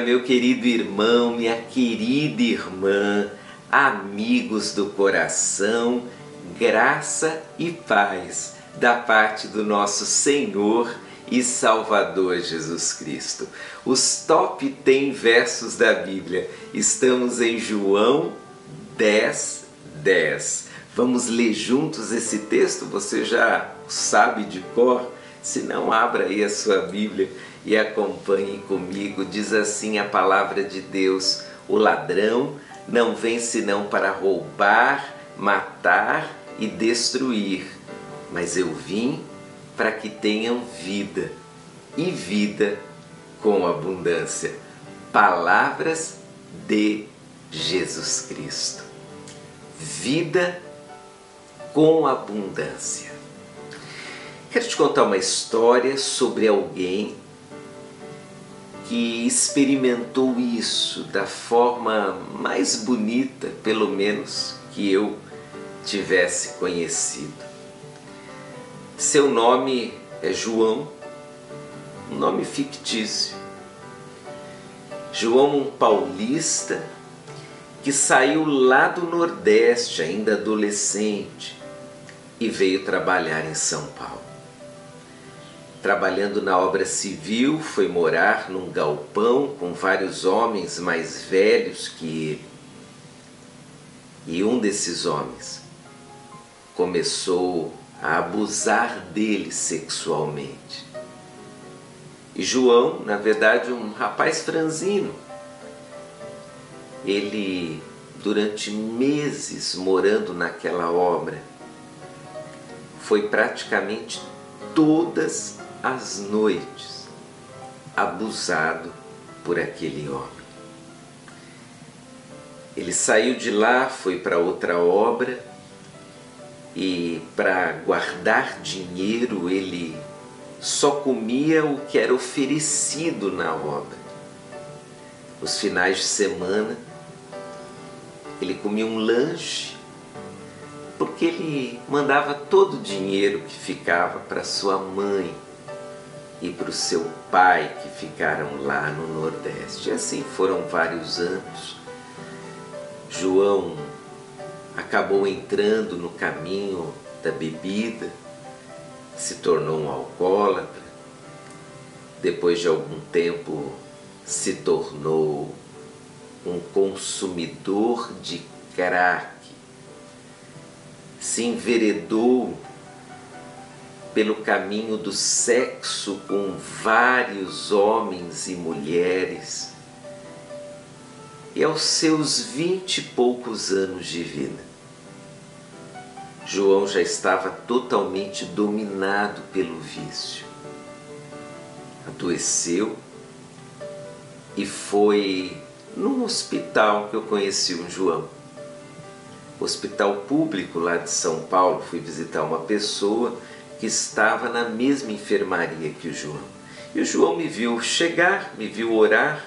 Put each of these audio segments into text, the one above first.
meu querido irmão, minha querida irmã, amigos do coração, graça e paz da parte do nosso Senhor e Salvador Jesus Cristo. Os top 10 versos da Bíblia. Estamos em João 10, 10. Vamos ler juntos esse texto? Você já sabe de cor? Se não, abra aí a sua Bíblia e acompanhe comigo. Diz assim a palavra de Deus: O ladrão não vem senão para roubar, matar e destruir, mas eu vim para que tenham vida e vida com abundância. Palavras de Jesus Cristo. Vida com abundância. Quero te contar uma história sobre alguém que experimentou isso da forma mais bonita, pelo menos que eu tivesse conhecido. Seu nome é João, um nome fictício. João, um paulista que saiu lá do Nordeste, ainda adolescente, e veio trabalhar em São Paulo trabalhando na obra civil, foi morar num galpão com vários homens mais velhos que ele. E um desses homens começou a abusar dele sexualmente. E João, na verdade, um rapaz franzino, ele, durante meses morando naquela obra, foi praticamente todas as noites, abusado por aquele homem. Ele saiu de lá, foi para outra obra e para guardar dinheiro ele só comia o que era oferecido na obra. Os finais de semana ele comia um lanche porque ele mandava todo o dinheiro que ficava para sua mãe e para o seu pai que ficaram lá no Nordeste. E assim foram vários anos. João acabou entrando no caminho da bebida, se tornou um alcoólatra, depois de algum tempo se tornou um consumidor de crack, se enveredou pelo caminho do sexo com vários homens e mulheres. E aos seus vinte e poucos anos de vida, João já estava totalmente dominado pelo vício. Adoeceu e foi num hospital que eu conheci um João. Hospital público lá de São Paulo, fui visitar uma pessoa que estava na mesma enfermaria que o João. E o João me viu chegar, me viu orar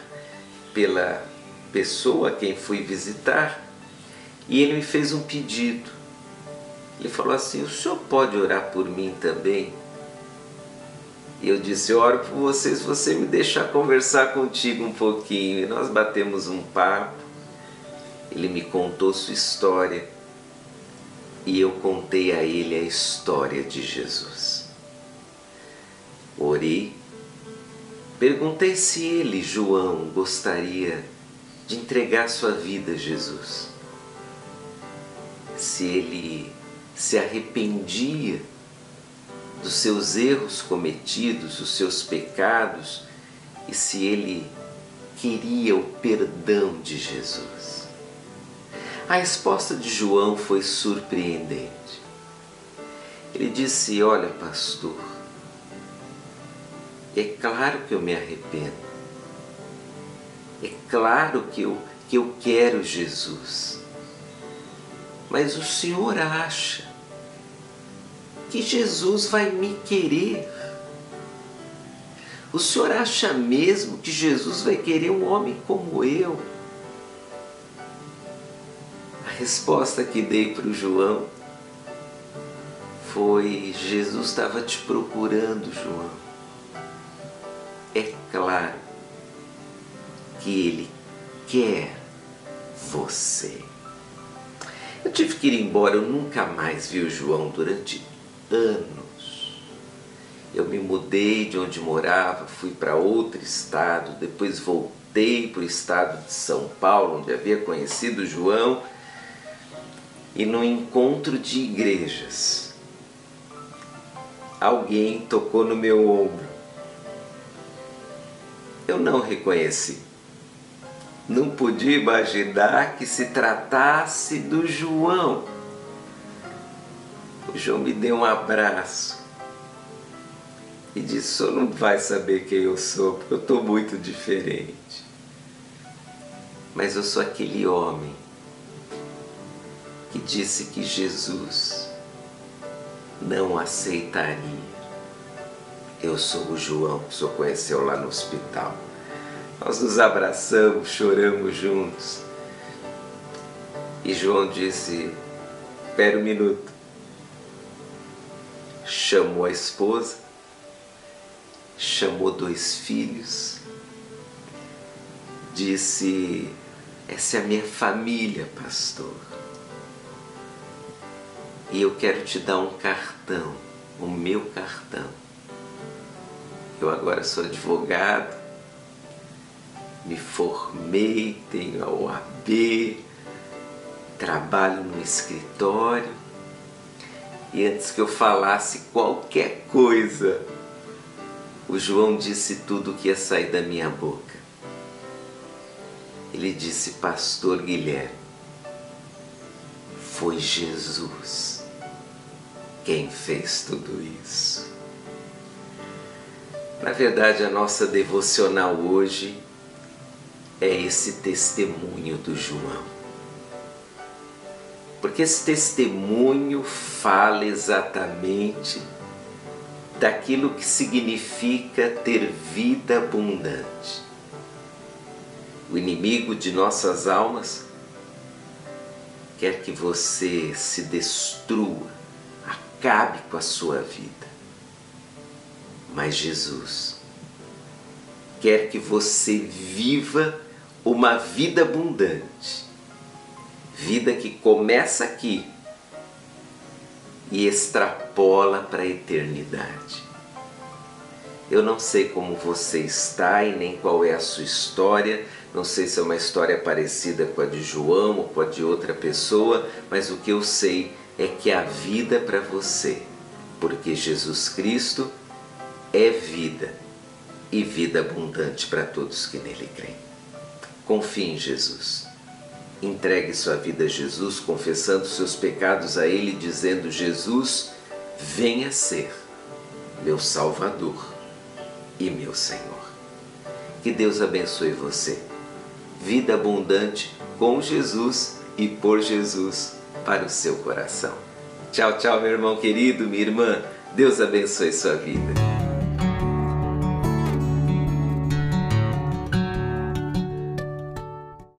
pela pessoa a quem fui visitar e ele me fez um pedido. Ele falou assim: O senhor pode orar por mim também? E eu disse: Eu oro por você se você me deixar conversar contigo um pouquinho. E nós batemos um papo. Ele me contou sua história e eu contei a ele a história de Jesus. Orei, perguntei se ele, João, gostaria de entregar sua vida a Jesus, se ele se arrependia dos seus erros cometidos, dos seus pecados e se ele queria o perdão de Jesus. A resposta de João foi surpreendente. Ele disse: Olha, pastor, é claro que eu me arrependo. É claro que eu, que eu quero Jesus. Mas o Senhor acha que Jesus vai me querer? O Senhor acha mesmo que Jesus vai querer um homem como eu? Resposta que dei para o João foi: Jesus estava te procurando, João. É claro porque Ele quer você. Eu tive que ir embora, eu nunca mais vi o João durante anos. Eu me mudei de onde morava, fui para outro estado, depois voltei para o estado de São Paulo, onde havia conhecido o João, e no encontro de igrejas, alguém tocou no meu ombro. Eu não reconheci não podia imaginar que se tratasse do João. O João me deu um abraço e disse: O não vai saber quem eu sou, porque eu estou muito diferente. Mas eu sou aquele homem que disse que Jesus não aceitaria. Eu sou o João que o senhor conheceu lá no hospital. Nós nos abraçamos, choramos juntos. E João disse: Espera um minuto. Chamou a esposa, chamou dois filhos, disse: Essa é a minha família, pastor. E eu quero te dar um cartão, o meu cartão. Eu agora sou advogado, me formei, tenho a OAB, trabalho no escritório. E antes que eu falasse qualquer coisa, o João disse tudo o que ia sair da minha boca. Ele disse, Pastor Guilherme, foi Jesus quem fez tudo isso. Na verdade, a nossa devocional hoje é esse testemunho do João. Porque esse testemunho fala exatamente daquilo que significa ter vida abundante. O inimigo de nossas almas quer que você se destrua, acabe com a sua vida. Mas Jesus quer que você viva uma vida abundante, vida que começa aqui e extrapola para a eternidade. Eu não sei como você está e nem qual é a sua história, não sei se é uma história parecida com a de João ou com a de outra pessoa, mas o que eu sei é que a vida é para você, porque Jesus Cristo é vida e vida abundante para todos que nele creem. Confie em Jesus. Entregue sua vida a Jesus, confessando seus pecados a Ele, dizendo: Jesus, venha ser meu Salvador e meu Senhor. Que Deus abençoe você. Vida abundante com Jesus e por Jesus para o seu coração. Tchau, tchau, meu irmão querido, minha irmã. Deus abençoe sua vida.